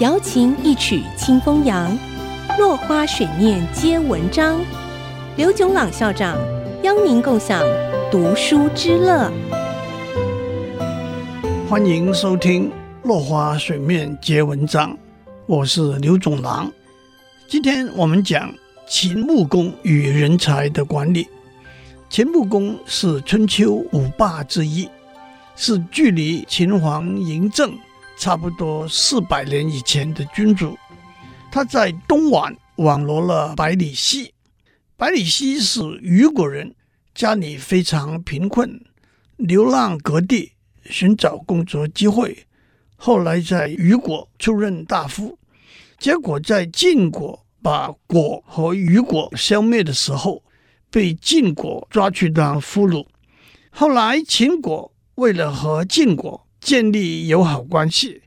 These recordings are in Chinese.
瑶琴一曲清风扬，落花水面皆文章。刘炯朗校长邀您共享读书之乐。欢迎收听《落花水面皆文章》，我是刘炯朗。今天我们讲秦穆公与人才的管理。秦穆公是春秋五霸之一，是距离秦皇嬴政差不多四百年以前的君主，他在东莞网罗了百里奚。百里奚是虞国人，家里非常贫困，流浪各地寻找工作机会。后来在虞国出任大夫，结果在晋国把国和虞国消灭的时候，被晋国抓去当俘虏。后来秦国为了和晋国建立友好关系，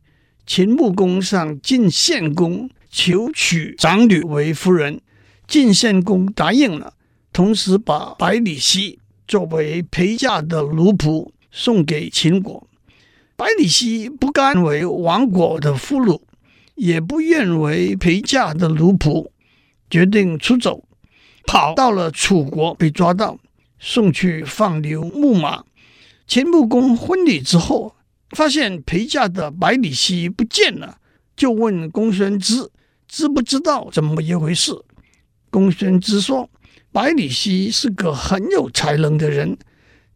秦穆公向晋献公求娶长女为夫人，晋献公答应了，同时把百里奚作为陪嫁的奴仆送给秦国。百里奚不甘为亡国的俘虏，也不愿为陪嫁的奴仆，决定出走，跑到了楚国，被抓到，送去放牛牧马。秦穆公婚礼之后。发现陪嫁的百里奚不见了，就问公孙支知不知道怎么一回事。公孙支说：“百里奚是个很有才能的人。”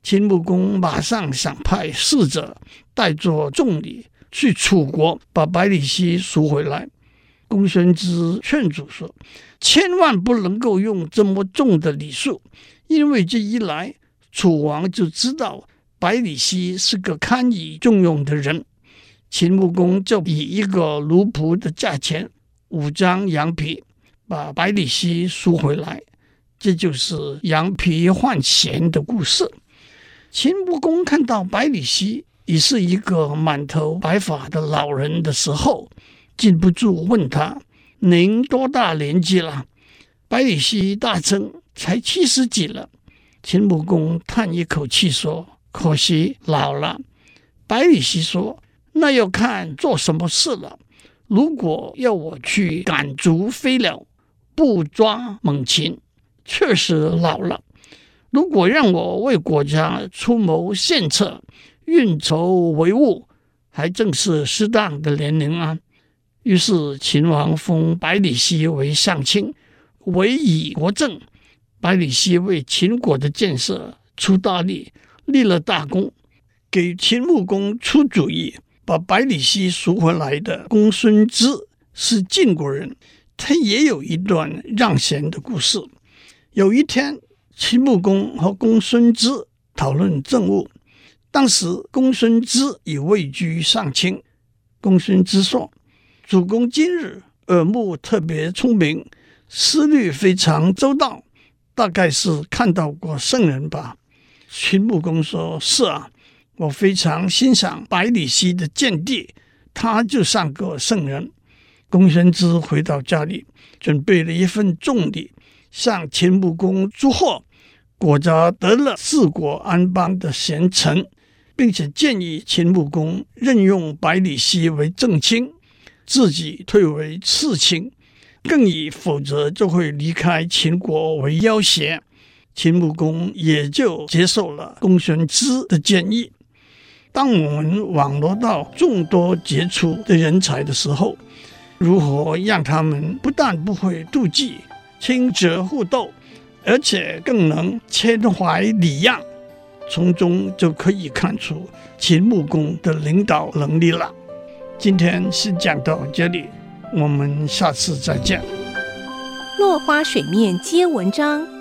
秦穆公马上想派使者带着重礼去楚国，把百里奚赎回来。公孙支劝阻说：“千万不能够用这么重的礼数，因为这一来，楚王就知道。”百里奚是个堪以重用的人，秦穆公就以一个奴仆的价钱五张羊皮把百里奚赎回来，这就是羊皮换钱的故事。秦穆公看到百里奚已是一个满头白发的老人的时候，禁不住问他：“您多大年纪了？”百里奚大称才七十几了。秦穆公叹一口气说。可惜老了，百里奚说：“那要看做什么事了。如果要我去赶逐飞鸟、不抓猛禽，确实老了；如果让我为国家出谋献策、运筹帷幄，还正是适当的年龄啊。”于是秦王封百里奚为上卿，委以国政。百里奚为秦国的建设出大力。立了大功，给秦穆公出主意，把百里奚赎回来的公孙支是晋国人，他也有一段让贤的故事。有一天，秦穆公和公孙支讨论政务，当时公孙支已位居上卿。公孙支说：“主公今日耳目特别聪明，思虑非常周到，大概是看到过圣人吧。”秦穆公说：“是啊，我非常欣赏百里奚的见地，他就像个圣人。”公孙支回到家里，准备了一份重礼，向秦穆公祝贺，国家得了治国安邦的贤臣，并且建议秦穆公任用百里奚为正卿，自己退为次卿，更以否则就会离开秦国为要挟。秦穆公也就接受了公孙支的建议。当我们网罗到众多杰出的人才的时候，如何让他们不但不会妒忌、轻折互斗，而且更能谦怀礼让，从中就可以看出秦穆公的领导能力了。今天先讲到这里，我们下次再见。落花水面皆文章。